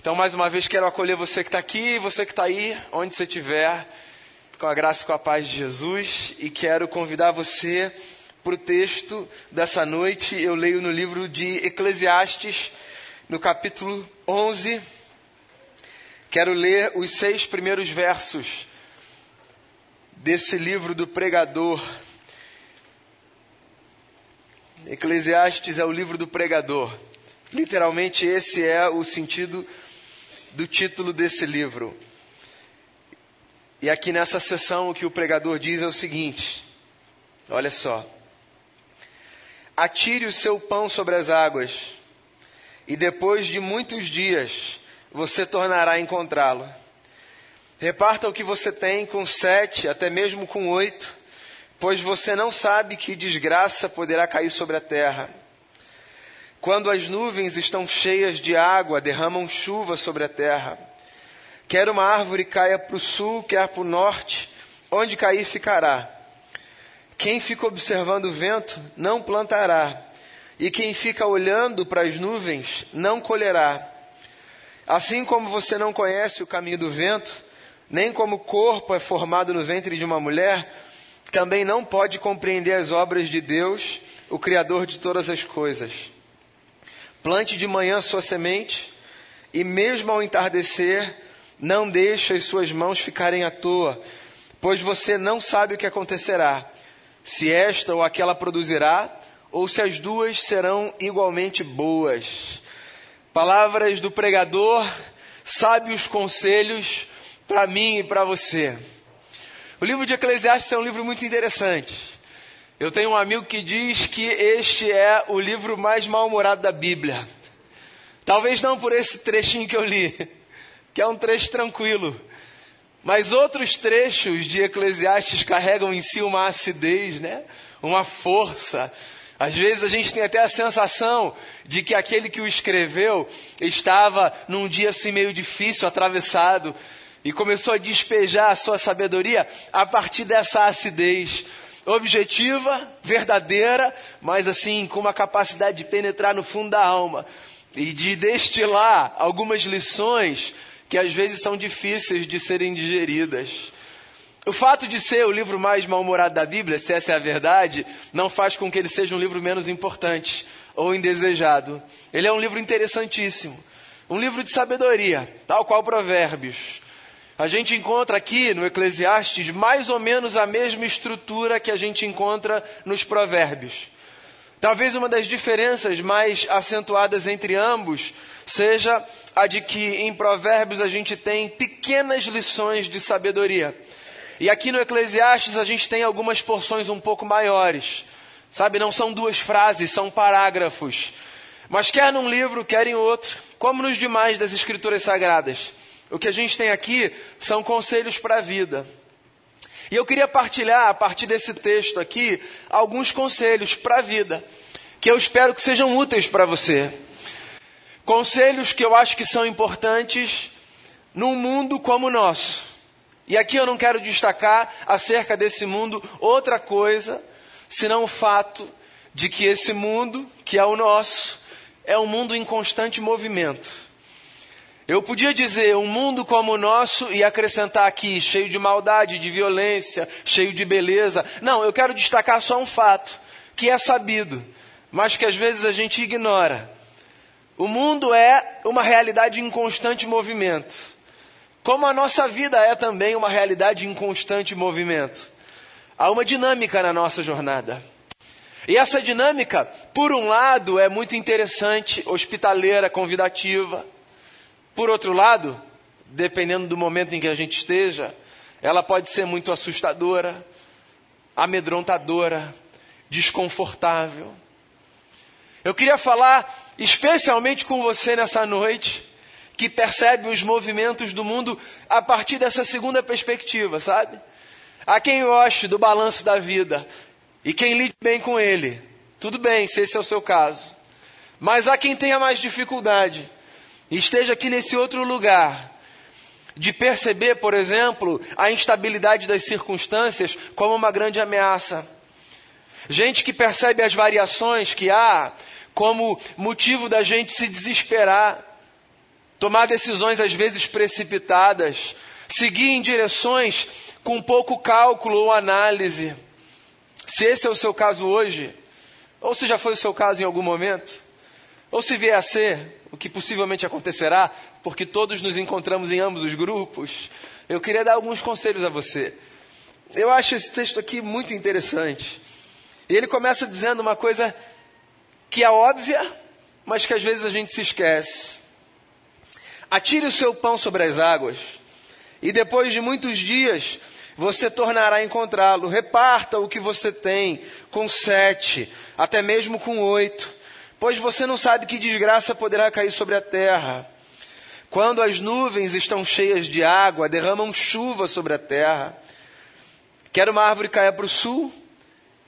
Então, mais uma vez, quero acolher você que está aqui, você que está aí, onde você estiver, com a graça e com a paz de Jesus, e quero convidar você para o texto dessa noite. Eu leio no livro de Eclesiastes, no capítulo 11. Quero ler os seis primeiros versos desse livro do pregador. Eclesiastes é o livro do pregador. Literalmente, esse é o sentido do título desse livro. E aqui nessa sessão o que o pregador diz é o seguinte: olha só. Atire o seu pão sobre as águas, e depois de muitos dias você tornará a encontrá-lo. Reparta o que você tem com sete, até mesmo com oito, pois você não sabe que desgraça poderá cair sobre a terra. Quando as nuvens estão cheias de água, derramam chuva sobre a terra. Quer uma árvore caia para o sul, quer para o norte, onde cair ficará. Quem fica observando o vento não plantará, e quem fica olhando para as nuvens não colherá. Assim como você não conhece o caminho do vento, nem como o corpo é formado no ventre de uma mulher, também não pode compreender as obras de Deus, o Criador de todas as coisas. Plante de manhã sua semente, e mesmo ao entardecer, não deixe as suas mãos ficarem à toa, pois você não sabe o que acontecerá, se esta ou aquela produzirá, ou se as duas serão igualmente boas. Palavras do pregador, sábios conselhos para mim e para você. O livro de Eclesiastes é um livro muito interessante. Eu tenho um amigo que diz que este é o livro mais mal-humorado da Bíblia. Talvez não por esse trechinho que eu li, que é um trecho tranquilo. Mas outros trechos de Eclesiastes carregam em si uma acidez, né? uma força. Às vezes a gente tem até a sensação de que aquele que o escreveu estava num dia assim meio difícil, atravessado, e começou a despejar a sua sabedoria a partir dessa acidez objetiva, verdadeira, mas assim, com uma capacidade de penetrar no fundo da alma e de destilar algumas lições que às vezes são difíceis de serem digeridas. O fato de ser o livro mais mal-humorado da Bíblia, se essa é a verdade, não faz com que ele seja um livro menos importante ou indesejado. Ele é um livro interessantíssimo, um livro de sabedoria, tal qual Provérbios. A gente encontra aqui no Eclesiastes mais ou menos a mesma estrutura que a gente encontra nos Provérbios. Talvez uma das diferenças mais acentuadas entre ambos seja a de que em Provérbios a gente tem pequenas lições de sabedoria. E aqui no Eclesiastes a gente tem algumas porções um pouco maiores. Sabe, não são duas frases, são parágrafos. Mas quer num livro, quer em outro, como nos demais das Escrituras Sagradas. O que a gente tem aqui são conselhos para a vida. E eu queria partilhar, a partir desse texto aqui, alguns conselhos para a vida, que eu espero que sejam úteis para você. Conselhos que eu acho que são importantes num mundo como o nosso. E aqui eu não quero destacar acerca desse mundo outra coisa, senão o fato de que esse mundo, que é o nosso, é um mundo em constante movimento. Eu podia dizer um mundo como o nosso e acrescentar aqui, cheio de maldade, de violência, cheio de beleza. Não, eu quero destacar só um fato, que é sabido, mas que às vezes a gente ignora. O mundo é uma realidade em constante movimento. Como a nossa vida é também uma realidade em constante movimento. Há uma dinâmica na nossa jornada. E essa dinâmica, por um lado, é muito interessante, hospitaleira, convidativa. Por outro lado, dependendo do momento em que a gente esteja, ela pode ser muito assustadora, amedrontadora, desconfortável. Eu queria falar especialmente com você nessa noite, que percebe os movimentos do mundo a partir dessa segunda perspectiva, sabe? Há quem goste do balanço da vida e quem lide bem com ele. Tudo bem, se esse é o seu caso. Mas há quem tenha mais dificuldade esteja aqui nesse outro lugar, de perceber, por exemplo, a instabilidade das circunstâncias como uma grande ameaça. Gente que percebe as variações que há como motivo da gente se desesperar. tomar decisões às vezes precipitadas, seguir em direções com pouco cálculo ou análise. Se esse é o seu caso hoje, ou se já foi o seu caso em algum momento, ou se vier a ser, o que possivelmente acontecerá, porque todos nos encontramos em ambos os grupos, eu queria dar alguns conselhos a você. Eu acho esse texto aqui muito interessante. E ele começa dizendo uma coisa que é óbvia, mas que às vezes a gente se esquece. Atire o seu pão sobre as águas, e depois de muitos dias você tornará a encontrá-lo. Reparta o que você tem com sete, até mesmo com oito, pois você não sabe que desgraça poderá cair sobre a terra. Quando as nuvens estão cheias de água, derramam chuva sobre a terra. Quer uma árvore caia para o sul,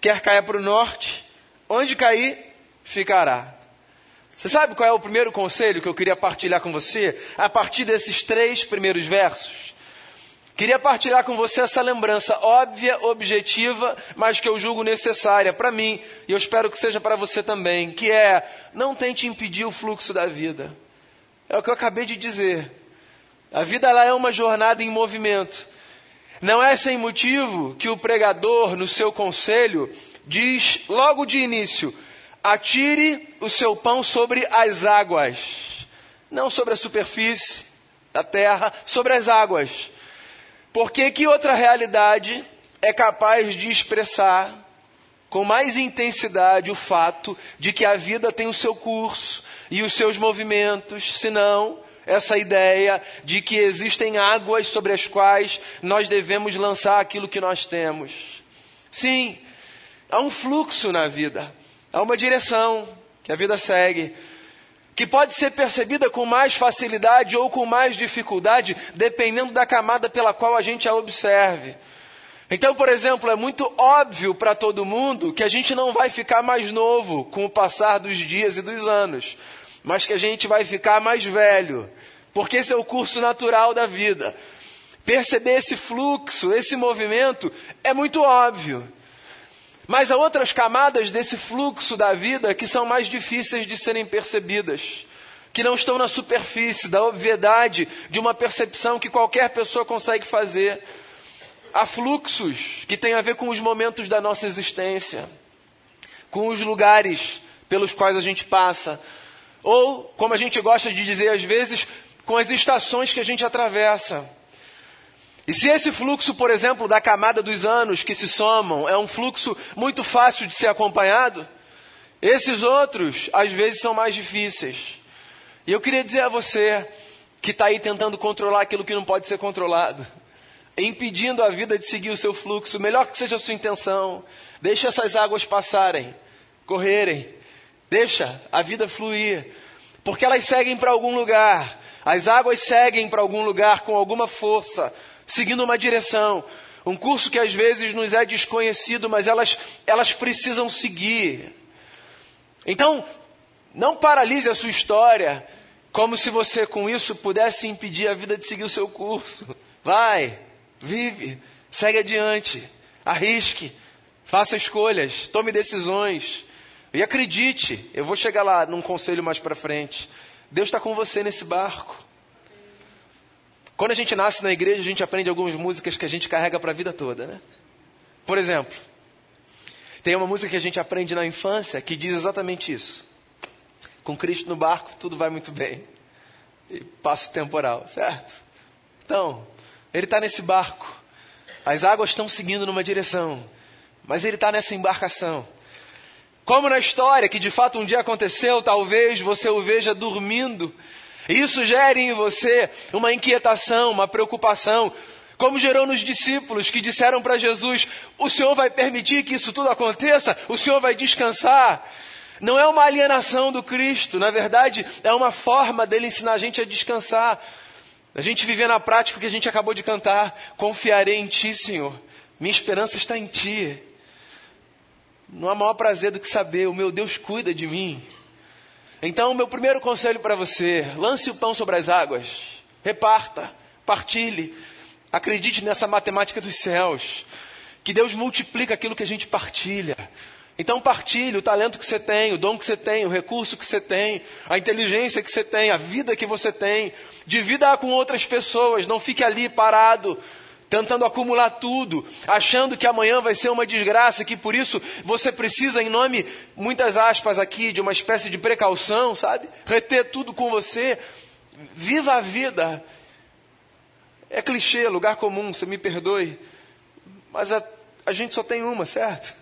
quer caia para o norte, onde cair, ficará. Você sabe qual é o primeiro conselho que eu queria partilhar com você a partir desses três primeiros versos? Queria partilhar com você essa lembrança óbvia, objetiva, mas que eu julgo necessária para mim e eu espero que seja para você também, que é não tente impedir o fluxo da vida. É o que eu acabei de dizer. A vida ela é uma jornada em movimento. Não é sem motivo que o pregador, no seu conselho, diz logo de início: atire o seu pão sobre as águas, não sobre a superfície da terra, sobre as águas. Porque que outra realidade é capaz de expressar com mais intensidade o fato de que a vida tem o seu curso e os seus movimentos, senão essa ideia de que existem águas sobre as quais nós devemos lançar aquilo que nós temos. Sim, há um fluxo na vida, há uma direção que a vida segue, que pode ser percebida com mais facilidade ou com mais dificuldade, dependendo da camada pela qual a gente a observe. Então, por exemplo, é muito óbvio para todo mundo que a gente não vai ficar mais novo com o passar dos dias e dos anos, mas que a gente vai ficar mais velho, porque esse é o curso natural da vida. Perceber esse fluxo, esse movimento, é muito óbvio. Mas há outras camadas desse fluxo da vida que são mais difíceis de serem percebidas, que não estão na superfície da obviedade de uma percepção que qualquer pessoa consegue fazer. Há fluxos que têm a ver com os momentos da nossa existência, com os lugares pelos quais a gente passa, ou, como a gente gosta de dizer às vezes, com as estações que a gente atravessa. E se esse fluxo, por exemplo, da camada dos anos que se somam é um fluxo muito fácil de ser acompanhado, esses outros, às vezes, são mais difíceis. E eu queria dizer a você que está aí tentando controlar aquilo que não pode ser controlado, impedindo a vida de seguir o seu fluxo, melhor que seja a sua intenção, deixe essas águas passarem, correrem, deixa a vida fluir, porque elas seguem para algum lugar, as águas seguem para algum lugar com alguma força, seguindo uma direção, um curso que às vezes nos é desconhecido, mas elas, elas precisam seguir. Então, não paralise a sua história como se você com isso pudesse impedir a vida de seguir o seu curso. Vai, vive, segue adiante, arrisque, faça escolhas, tome decisões. E acredite, eu vou chegar lá num conselho mais para frente. Deus está com você nesse barco. Quando a gente nasce na igreja, a gente aprende algumas músicas que a gente carrega para a vida toda, né? Por exemplo, tem uma música que a gente aprende na infância que diz exatamente isso. Com Cristo no barco, tudo vai muito bem. E passo temporal, certo? Então, ele está nesse barco. As águas estão seguindo numa direção. Mas ele está nessa embarcação. Como na história que de fato um dia aconteceu, talvez você o veja dormindo isso gere em você uma inquietação, uma preocupação, como gerou nos discípulos que disseram para Jesus: O Senhor vai permitir que isso tudo aconteça? O Senhor vai descansar? Não é uma alienação do Cristo, na verdade, é uma forma dele ensinar a gente a descansar. A gente viver na prática o que a gente acabou de cantar: Confiarei em Ti, Senhor. Minha esperança está em Ti. Não há maior prazer do que saber: o meu Deus cuida de mim. Então, meu primeiro conselho para você: lance o pão sobre as águas, reparta, partilhe, acredite nessa matemática dos céus, que Deus multiplica aquilo que a gente partilha. Então partilhe o talento que você tem, o dom que você tem, o recurso que você tem, a inteligência que você tem, a vida que você tem. Divida com outras pessoas, não fique ali parado, tentando acumular tudo, achando que amanhã vai ser uma desgraça, que por isso você precisa, em nome, muitas aspas aqui, de uma espécie de precaução, sabe? Reter tudo com você. Viva a vida. É clichê, lugar comum, você me perdoe. Mas a, a gente só tem uma, certo?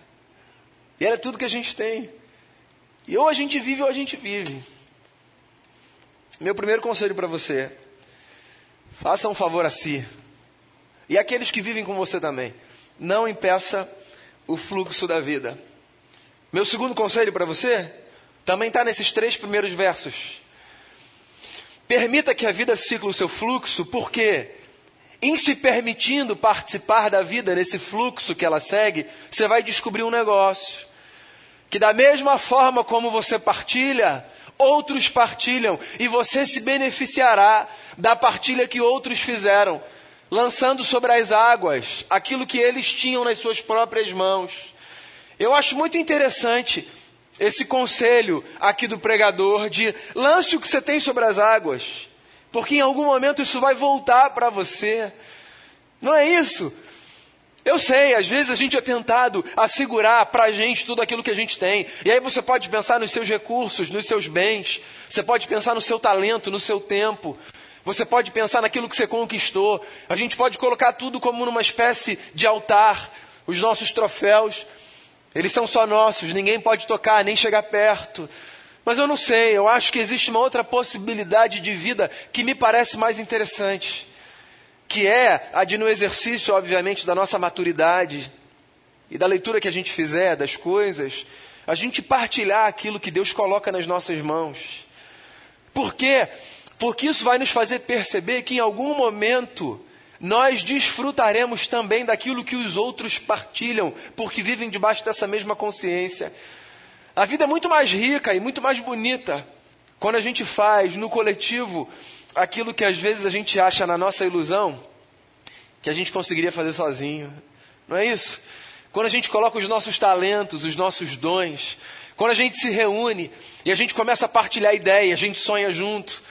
E ela é tudo que a gente tem. E ou a gente vive ou a gente vive. Meu primeiro conselho para você: faça um favor a si. E aqueles que vivem com você também. Não impeça o fluxo da vida. Meu segundo conselho para você também está nesses três primeiros versos. Permita que a vida siga o seu fluxo, porque em se permitindo participar da vida nesse fluxo que ela segue, você vai descobrir um negócio que da mesma forma como você partilha, outros partilham e você se beneficiará da partilha que outros fizeram, lançando sobre as águas aquilo que eles tinham nas suas próprias mãos. Eu acho muito interessante esse conselho aqui do pregador de lance o que você tem sobre as águas, porque em algum momento isso vai voltar para você. Não é isso? Eu sei, às vezes a gente é tentado a segurar para a gente tudo aquilo que a gente tem. E aí você pode pensar nos seus recursos, nos seus bens. Você pode pensar no seu talento, no seu tempo. Você pode pensar naquilo que você conquistou. A gente pode colocar tudo como numa espécie de altar. Os nossos troféus, eles são só nossos. Ninguém pode tocar, nem chegar perto. Mas eu não sei, eu acho que existe uma outra possibilidade de vida que me parece mais interessante que é a de no exercício, obviamente, da nossa maturidade e da leitura que a gente fizer das coisas, a gente partilhar aquilo que Deus coloca nas nossas mãos. Por quê? Porque isso vai nos fazer perceber que em algum momento nós desfrutaremos também daquilo que os outros partilham, porque vivem debaixo dessa mesma consciência. A vida é muito mais rica e muito mais bonita quando a gente faz no coletivo aquilo que às vezes a gente acha na nossa ilusão que a gente conseguiria fazer sozinho. Não é isso? Quando a gente coloca os nossos talentos, os nossos dons, quando a gente se reúne e a gente começa a partilhar ideia, a gente sonha junto.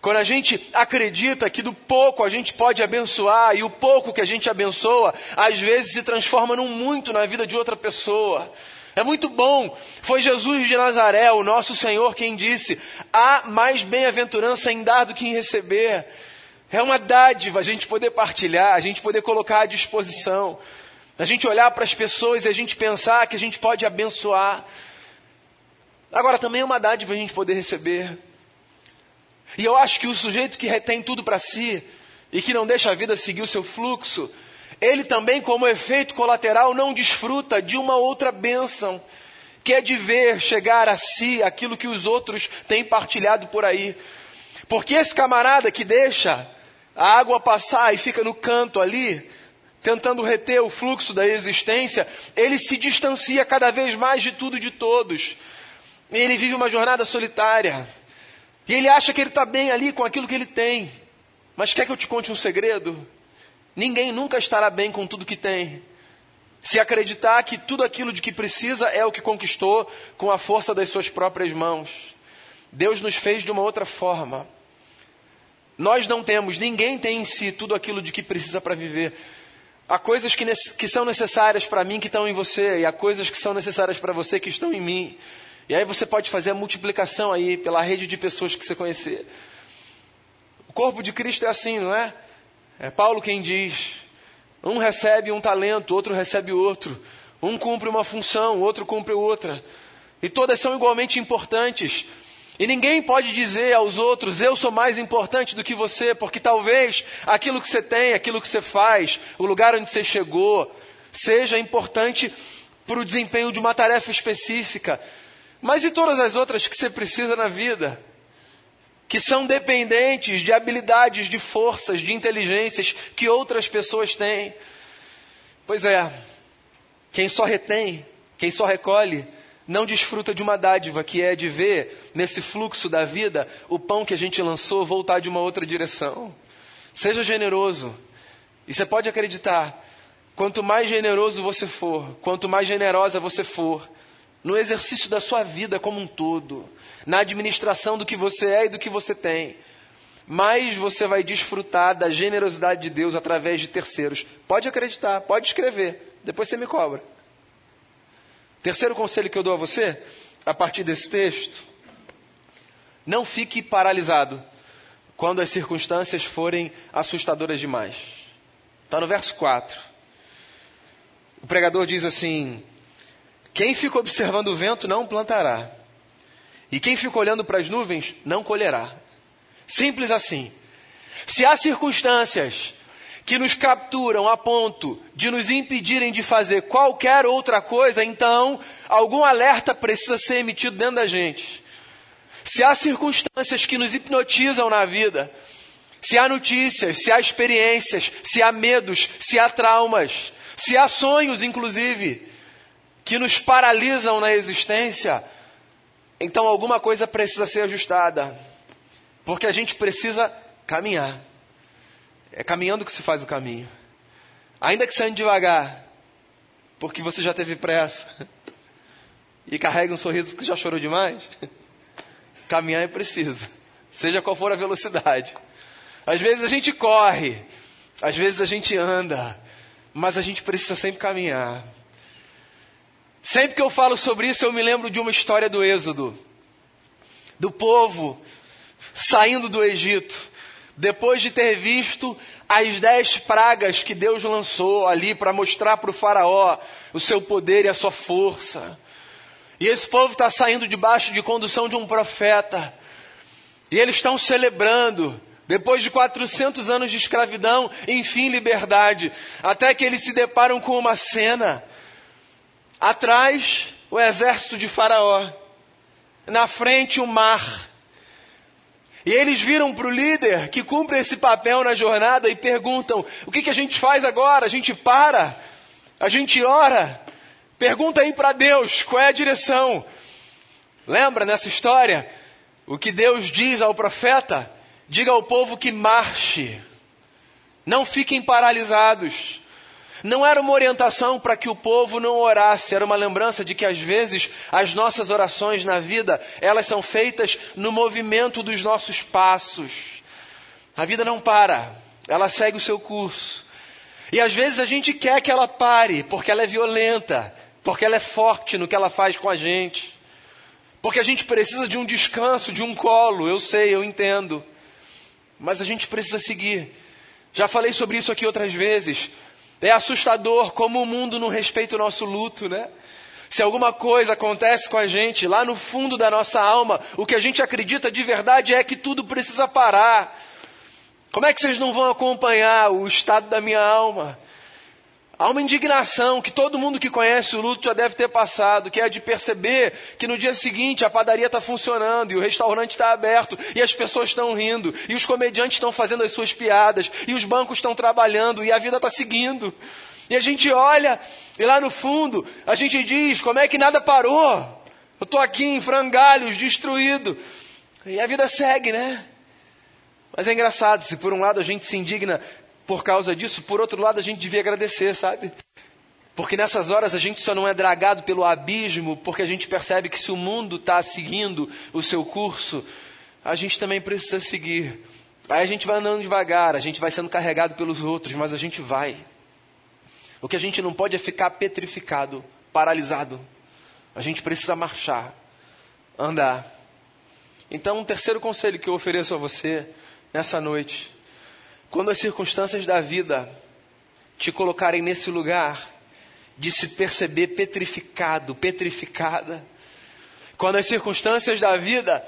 Quando a gente acredita que do pouco a gente pode abençoar e o pouco que a gente abençoa, às vezes se transforma num muito na vida de outra pessoa. É muito bom. Foi Jesus de Nazaré, o nosso Senhor, quem disse: há mais bem-aventurança em dar do que em receber. É uma dádiva a gente poder partilhar, a gente poder colocar à disposição, a gente olhar para as pessoas e a gente pensar que a gente pode abençoar. Agora também é uma dádiva a gente poder receber. E eu acho que o sujeito que retém tudo para si e que não deixa a vida seguir o seu fluxo, ele também, como efeito colateral, não desfruta de uma outra bênção, que é de ver chegar a si aquilo que os outros têm partilhado por aí. Porque esse camarada que deixa a água passar e fica no canto ali, tentando reter o fluxo da existência, ele se distancia cada vez mais de tudo e de todos. Ele vive uma jornada solitária. E ele acha que ele está bem ali com aquilo que ele tem. Mas quer que eu te conte um segredo? Ninguém nunca estará bem com tudo que tem. Se acreditar que tudo aquilo de que precisa é o que conquistou com a força das suas próprias mãos. Deus nos fez de uma outra forma. Nós não temos, ninguém tem em si tudo aquilo de que precisa para viver. Há coisas que, que são necessárias para mim que estão em você, e há coisas que são necessárias para você que estão em mim. E aí você pode fazer a multiplicação aí pela rede de pessoas que você conhecer. O corpo de Cristo é assim, não é? É Paulo quem diz: um recebe um talento, outro recebe outro. Um cumpre uma função, outro cumpre outra. E todas são igualmente importantes. E ninguém pode dizer aos outros, eu sou mais importante do que você, porque talvez aquilo que você tem, aquilo que você faz, o lugar onde você chegou, seja importante para o desempenho de uma tarefa específica. Mas e todas as outras que você precisa na vida? Que são dependentes de habilidades, de forças, de inteligências que outras pessoas têm. Pois é, quem só retém, quem só recolhe, não desfruta de uma dádiva que é de ver nesse fluxo da vida o pão que a gente lançou voltar de uma outra direção. Seja generoso. E você pode acreditar, quanto mais generoso você for, quanto mais generosa você for, no exercício da sua vida como um todo, na administração do que você é e do que você tem, mais você vai desfrutar da generosidade de Deus através de terceiros. Pode acreditar, pode escrever, depois você me cobra. Terceiro conselho que eu dou a você, a partir desse texto, não fique paralisado quando as circunstâncias forem assustadoras demais. Está no verso 4. O pregador diz assim: Quem fica observando o vento não plantará, e quem fica olhando para as nuvens não colherá. Simples assim. Se há circunstâncias que nos capturam a ponto de nos impedirem de fazer qualquer outra coisa, então algum alerta precisa ser emitido dentro da gente. Se há circunstâncias que nos hipnotizam na vida, se há notícias, se há experiências, se há medos, se há traumas, se há sonhos, inclusive, que nos paralisam na existência, então alguma coisa precisa ser ajustada. Porque a gente precisa caminhar. É caminhando que se faz o caminho. Ainda que seja devagar, porque você já teve pressa. E carrega um sorriso porque já chorou demais. Caminhar é preciso. Seja qual for a velocidade. Às vezes a gente corre, às vezes a gente anda, mas a gente precisa sempre caminhar. Sempre que eu falo sobre isso, eu me lembro de uma história do Êxodo, do povo saindo do Egito, depois de ter visto as dez pragas que Deus lançou ali para mostrar para o Faraó o seu poder e a sua força. E esse povo está saindo debaixo de condução de um profeta. E eles estão celebrando, depois de 400 anos de escravidão, enfim, liberdade. Até que eles se deparam com uma cena. Atrás, o exército de Faraó. Na frente, o mar. E eles viram para o líder que cumpre esse papel na jornada e perguntam: o que, que a gente faz agora? A gente para? A gente ora? Pergunta aí para Deus qual é a direção. Lembra nessa história o que Deus diz ao profeta? Diga ao povo que marche, não fiquem paralisados. Não era uma orientação para que o povo não orasse, era uma lembrança de que às vezes as nossas orações na vida, elas são feitas no movimento dos nossos passos. A vida não para, ela segue o seu curso. E às vezes a gente quer que ela pare, porque ela é violenta, porque ela é forte no que ela faz com a gente. Porque a gente precisa de um descanso, de um colo, eu sei, eu entendo. Mas a gente precisa seguir. Já falei sobre isso aqui outras vezes. É assustador como o mundo não respeita o nosso luto, né? Se alguma coisa acontece com a gente, lá no fundo da nossa alma, o que a gente acredita de verdade é que tudo precisa parar. Como é que vocês não vão acompanhar o estado da minha alma? Há uma indignação que todo mundo que conhece o luto já deve ter passado, que é de perceber que no dia seguinte a padaria está funcionando e o restaurante está aberto e as pessoas estão rindo e os comediantes estão fazendo as suas piadas e os bancos estão trabalhando e a vida está seguindo. E a gente olha e lá no fundo a gente diz: como é que nada parou? Eu estou aqui em frangalhos, destruído. E a vida segue, né? Mas é engraçado, se por um lado a gente se indigna por causa disso, por outro lado, a gente devia agradecer, sabe? Porque nessas horas a gente só não é dragado pelo abismo, porque a gente percebe que se o mundo está seguindo o seu curso, a gente também precisa seguir. Aí a gente vai andando devagar, a gente vai sendo carregado pelos outros, mas a gente vai. O que a gente não pode é ficar petrificado, paralisado. A gente precisa marchar, andar. Então, um terceiro conselho que eu ofereço a você nessa noite quando as circunstâncias da vida te colocarem nesse lugar de se perceber petrificado, petrificada, quando as circunstâncias da vida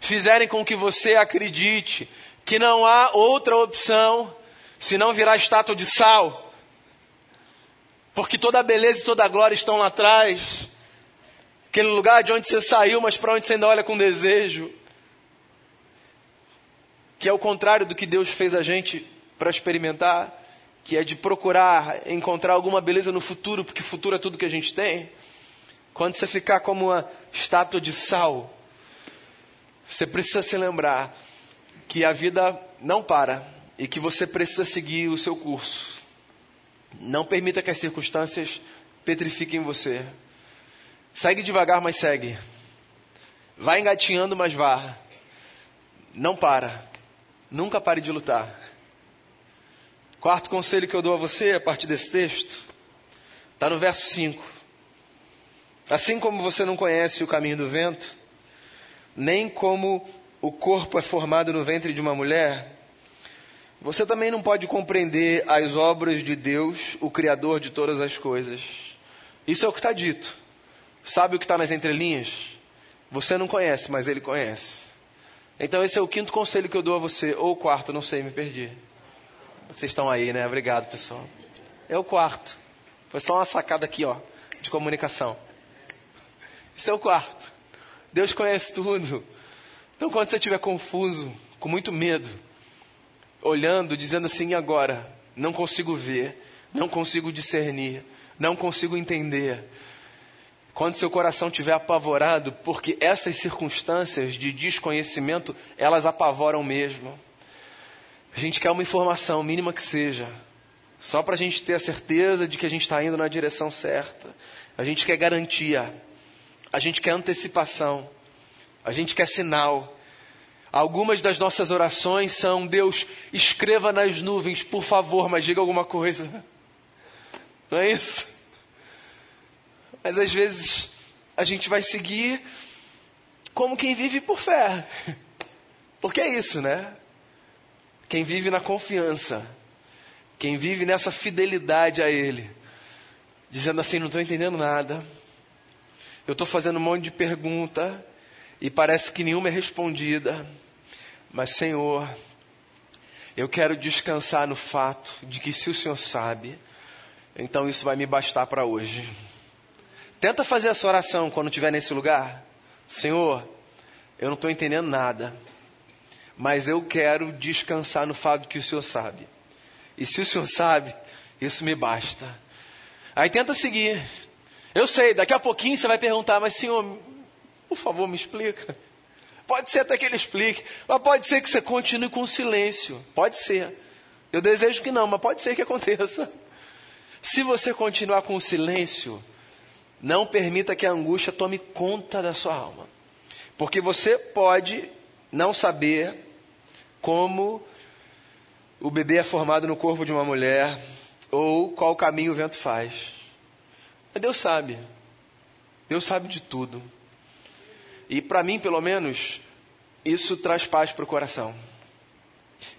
fizerem com que você acredite que não há outra opção senão virar estátua de sal, porque toda a beleza e toda a glória estão lá atrás, aquele lugar de onde você saiu, mas para onde você ainda olha com desejo que é o contrário do que Deus fez a gente para experimentar, que é de procurar encontrar alguma beleza no futuro, porque futuro é tudo que a gente tem. Quando você ficar como uma estátua de sal, você precisa se lembrar que a vida não para e que você precisa seguir o seu curso. Não permita que as circunstâncias petrifiquem você. Segue devagar, mas segue. Vai engatinhando, mas vá. Não para. Nunca pare de lutar. Quarto conselho que eu dou a você a partir desse texto está no verso 5. Assim como você não conhece o caminho do vento, nem como o corpo é formado no ventre de uma mulher, você também não pode compreender as obras de Deus, o Criador de todas as coisas. Isso é o que está dito. Sabe o que está nas entrelinhas? Você não conhece, mas Ele conhece. Então, esse é o quinto conselho que eu dou a você, ou o quarto, não sei, me perdi. Vocês estão aí, né? Obrigado, pessoal. É o quarto. Foi só uma sacada aqui, ó, de comunicação. Esse é o quarto. Deus conhece tudo. Então, quando você estiver confuso, com muito medo, olhando, dizendo assim, agora, não consigo ver, não consigo discernir, não consigo entender. Quando seu coração estiver apavorado, porque essas circunstâncias de desconhecimento, elas apavoram mesmo. A gente quer uma informação, mínima que seja, só para a gente ter a certeza de que a gente está indo na direção certa. A gente quer garantia, a gente quer antecipação, a gente quer sinal. Algumas das nossas orações são: Deus, escreva nas nuvens, por favor, mas diga alguma coisa. Não é isso? Mas às vezes a gente vai seguir como quem vive por fé. Porque é isso, né? Quem vive na confiança, quem vive nessa fidelidade a Ele, dizendo assim: não estou entendendo nada, eu estou fazendo um monte de pergunta e parece que nenhuma é respondida. Mas, Senhor, eu quero descansar no fato de que se o Senhor sabe, então isso vai me bastar para hoje. Tenta fazer essa oração quando estiver nesse lugar. Senhor, eu não estou entendendo nada, mas eu quero descansar no fato que o Senhor sabe. E se o Senhor sabe, isso me basta. Aí tenta seguir. Eu sei, daqui a pouquinho você vai perguntar, mas Senhor, por favor, me explica. Pode ser até que ele explique, mas pode ser que você continue com silêncio. Pode ser. Eu desejo que não, mas pode ser que aconteça. Se você continuar com o silêncio, não permita que a angústia tome conta da sua alma. Porque você pode não saber como o bebê é formado no corpo de uma mulher ou qual caminho o vento faz. Mas Deus sabe. Deus sabe de tudo. E para mim, pelo menos, isso traz paz para o coração.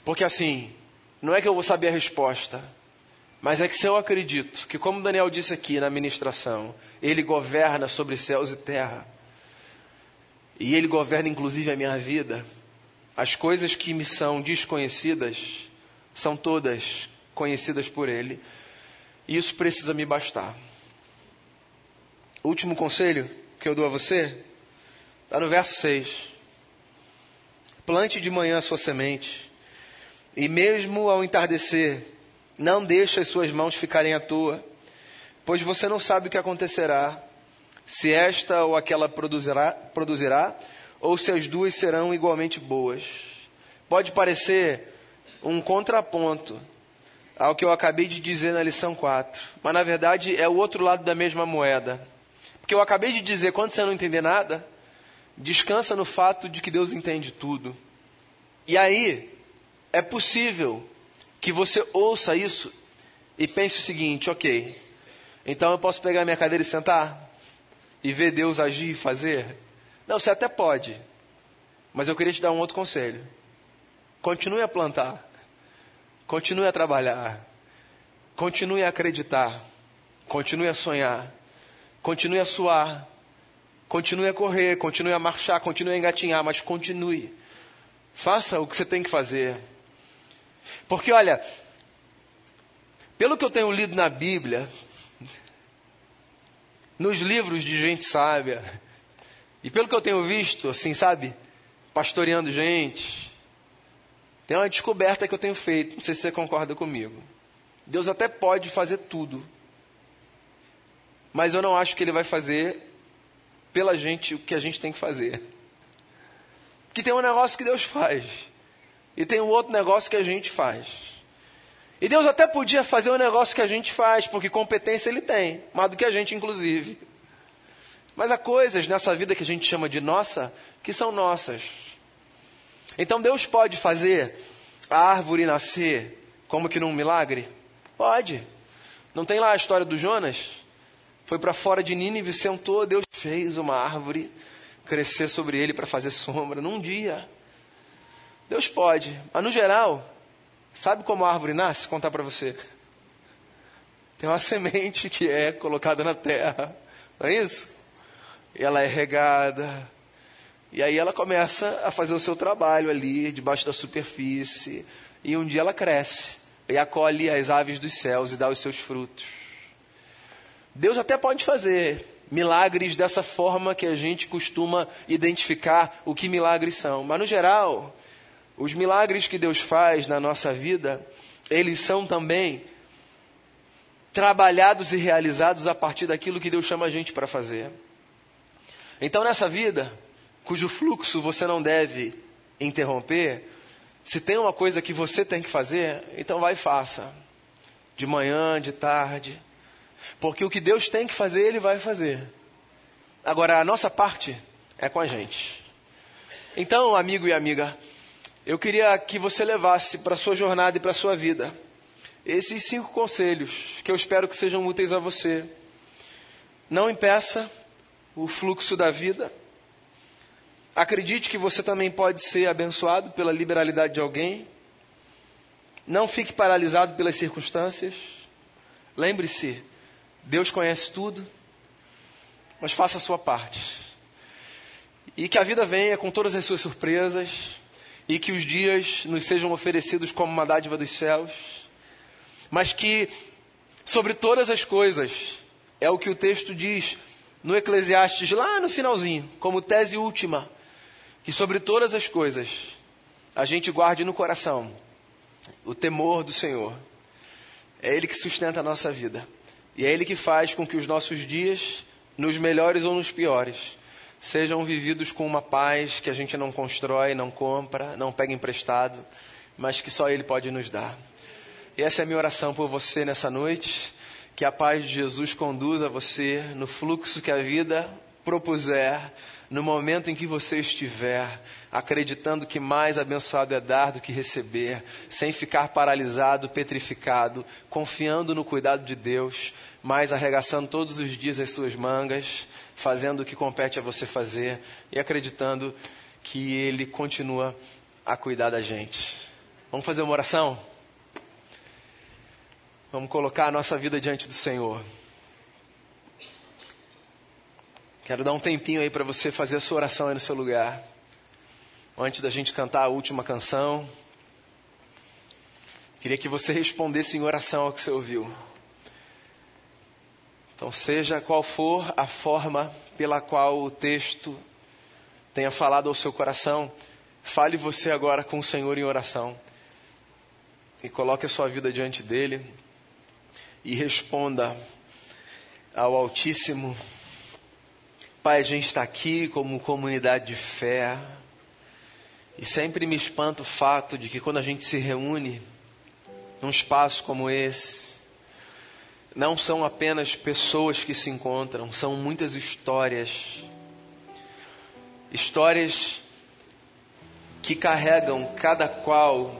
Porque assim, não é que eu vou saber a resposta, mas é que se eu acredito que, como Daniel disse aqui na ministração, ele governa sobre céus e terra, e ele governa inclusive a minha vida, as coisas que me são desconhecidas são todas conhecidas por ele, e isso precisa me bastar. Último conselho que eu dou a você Está no verso 6. Plante de manhã a sua semente, e mesmo ao entardecer, não deixe as suas mãos ficarem à toa, pois você não sabe o que acontecerá, se esta ou aquela produzirá, produzirá ou se as duas serão igualmente boas. Pode parecer um contraponto ao que eu acabei de dizer na lição 4, mas na verdade é o outro lado da mesma moeda. Porque eu acabei de dizer, quando você não entender nada, descansa no fato de que Deus entende tudo. E aí, é possível que você ouça isso e pense o seguinte: ok, então eu posso pegar minha cadeira e sentar? E ver Deus agir e fazer? Não, você até pode, mas eu queria te dar um outro conselho. Continue a plantar, continue a trabalhar, continue a acreditar, continue a sonhar, continue a suar, Continue a correr, continue a marchar, continue a engatinhar, mas continue. Faça o que você tem que fazer. Porque olha, pelo que eu tenho lido na Bíblia, nos livros de gente sábia, e pelo que eu tenho visto, assim, sabe, pastoreando gente, tem uma descoberta que eu tenho feito, não sei se você concorda comigo. Deus até pode fazer tudo, mas eu não acho que Ele vai fazer pela gente o que a gente tem que fazer. Que tem um negócio que Deus faz. E tem um outro negócio que a gente faz. E Deus até podia fazer o negócio que a gente faz, porque competência Ele tem, mais do que a gente, inclusive. Mas há coisas nessa vida que a gente chama de nossa que são nossas. Então Deus pode fazer a árvore nascer como que num milagre? Pode. Não tem lá a história do Jonas? Foi para fora de Nínive, sentou, Deus fez uma árvore crescer sobre ele para fazer sombra num dia. Deus pode, mas no geral, sabe como a árvore nasce? Contar para você. Tem uma semente que é colocada na terra, não é isso? E ela é regada, e aí ela começa a fazer o seu trabalho ali, debaixo da superfície, e um dia ela cresce, e acolhe as aves dos céus e dá os seus frutos. Deus até pode fazer milagres dessa forma que a gente costuma identificar o que milagres são, mas no geral, os milagres que Deus faz na nossa vida, eles são também trabalhados e realizados a partir daquilo que Deus chama a gente para fazer. Então, nessa vida, cujo fluxo você não deve interromper, se tem uma coisa que você tem que fazer, então vai e faça. De manhã, de tarde. Porque o que Deus tem que fazer, Ele vai fazer. Agora, a nossa parte é com a gente. Então, amigo e amiga, eu queria que você levasse para a sua jornada e para a sua vida esses cinco conselhos que eu espero que sejam úteis a você. Não impeça o fluxo da vida. Acredite que você também pode ser abençoado pela liberalidade de alguém. Não fique paralisado pelas circunstâncias. Lembre-se, Deus conhece tudo, mas faça a sua parte. E que a vida venha com todas as suas surpresas, e que os dias nos sejam oferecidos como uma dádiva dos céus mas que sobre todas as coisas, é o que o texto diz no Eclesiastes, lá no finalzinho, como tese última, que sobre todas as coisas a gente guarde no coração o temor do Senhor. É Ele que sustenta a nossa vida. E é Ele que faz com que os nossos dias, nos melhores ou nos piores, sejam vividos com uma paz que a gente não constrói, não compra, não pega emprestado, mas que só Ele pode nos dar. E essa é a minha oração por você nessa noite. Que a paz de Jesus conduza você no fluxo que a vida propuser, no momento em que você estiver, acreditando que mais abençoado é dar do que receber, sem ficar paralisado, petrificado, confiando no cuidado de Deus, mas arregaçando todos os dias as suas mangas, fazendo o que compete a você fazer e acreditando que Ele continua a cuidar da gente. Vamos fazer uma oração? Vamos colocar a nossa vida diante do Senhor. Quero dar um tempinho aí para você fazer a sua oração aí no seu lugar. Antes da gente cantar a última canção, queria que você respondesse em oração ao que você ouviu. Então, seja qual for a forma pela qual o texto tenha falado ao seu coração, fale você agora com o Senhor em oração. E coloque a sua vida diante dele e responda ao Altíssimo. Pai, a gente está aqui como comunidade de fé e sempre me espanta o fato de que quando a gente se reúne num espaço como esse, não são apenas pessoas que se encontram, são muitas histórias. Histórias que carregam cada qual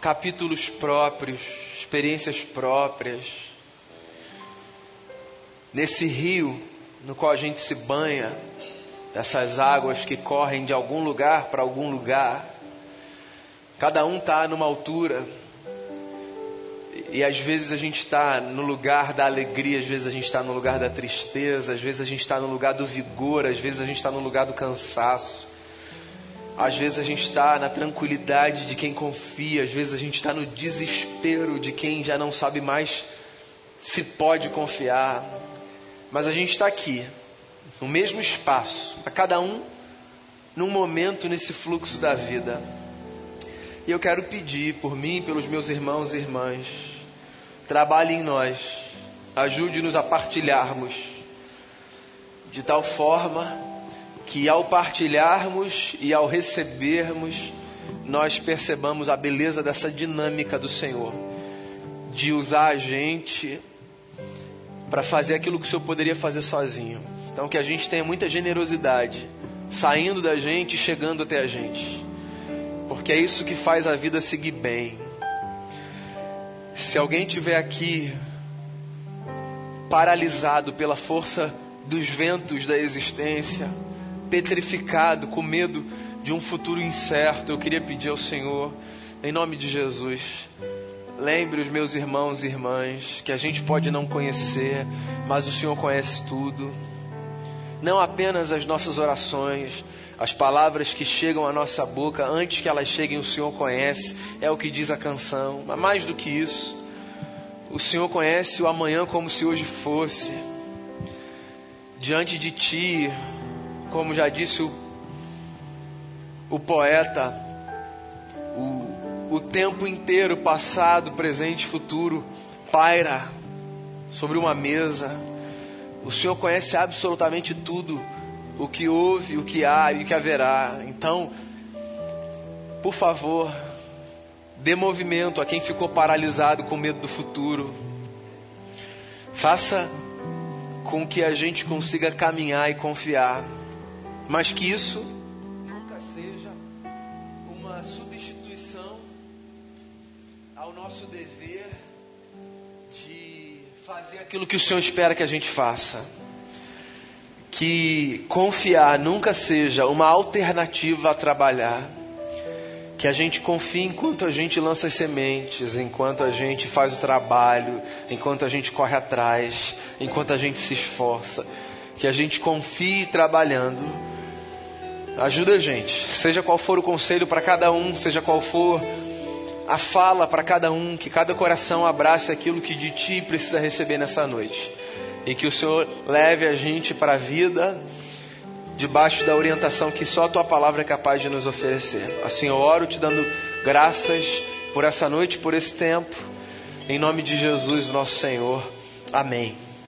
capítulos próprios, experiências próprias nesse rio no qual a gente se banha, dessas águas que correm de algum lugar para algum lugar. Cada um está numa altura. E às vezes a gente está no lugar da alegria, às vezes a gente está no lugar da tristeza, às vezes a gente está no lugar do vigor, às vezes a gente está no lugar do cansaço. Às vezes a gente está na tranquilidade de quem confia, às vezes a gente está no desespero de quem já não sabe mais se pode confiar. Mas a gente está aqui, no mesmo espaço, a cada um num momento nesse fluxo da vida. E eu quero pedir por mim, pelos meus irmãos e irmãs, trabalhe em nós, ajude-nos a partilharmos, de tal forma que ao partilharmos e ao recebermos, nós percebamos a beleza dessa dinâmica do Senhor, de usar a gente para fazer aquilo que o Senhor poderia fazer sozinho. Então que a gente tenha muita generosidade saindo da gente e chegando até a gente. Porque é isso que faz a vida seguir bem. Se alguém tiver aqui paralisado pela força dos ventos da existência, petrificado, com medo de um futuro incerto, eu queria pedir ao Senhor, em nome de Jesus, lembre os meus irmãos e irmãs que a gente pode não conhecer, mas o Senhor conhece tudo. Não apenas as nossas orações, as palavras que chegam à nossa boca, antes que elas cheguem, o Senhor conhece, é o que diz a canção, mas mais do que isso, o Senhor conhece o amanhã como se hoje fosse. Diante de ti, como já disse o, o poeta, o, o tempo inteiro, passado, presente, futuro, paira sobre uma mesa. O Senhor conhece absolutamente tudo, o que houve, o que há e o que haverá. Então, por favor, dê movimento a quem ficou paralisado com medo do futuro. Faça com que a gente consiga caminhar e confiar, mas que isso nunca seja uma substituição ao nosso dever fazer aquilo que o Senhor espera que a gente faça. Que confiar nunca seja uma alternativa a trabalhar. Que a gente confie enquanto a gente lança as sementes, enquanto a gente faz o trabalho, enquanto a gente corre atrás, enquanto a gente se esforça. Que a gente confie trabalhando. Ajuda a gente, seja qual for o conselho para cada um, seja qual for a fala para cada um, que cada coração abrace aquilo que de ti precisa receber nessa noite. E que o Senhor leve a gente para a vida debaixo da orientação que só a tua palavra é capaz de nos oferecer. Assim eu oro te dando graças por essa noite, por esse tempo. Em nome de Jesus, nosso Senhor. Amém.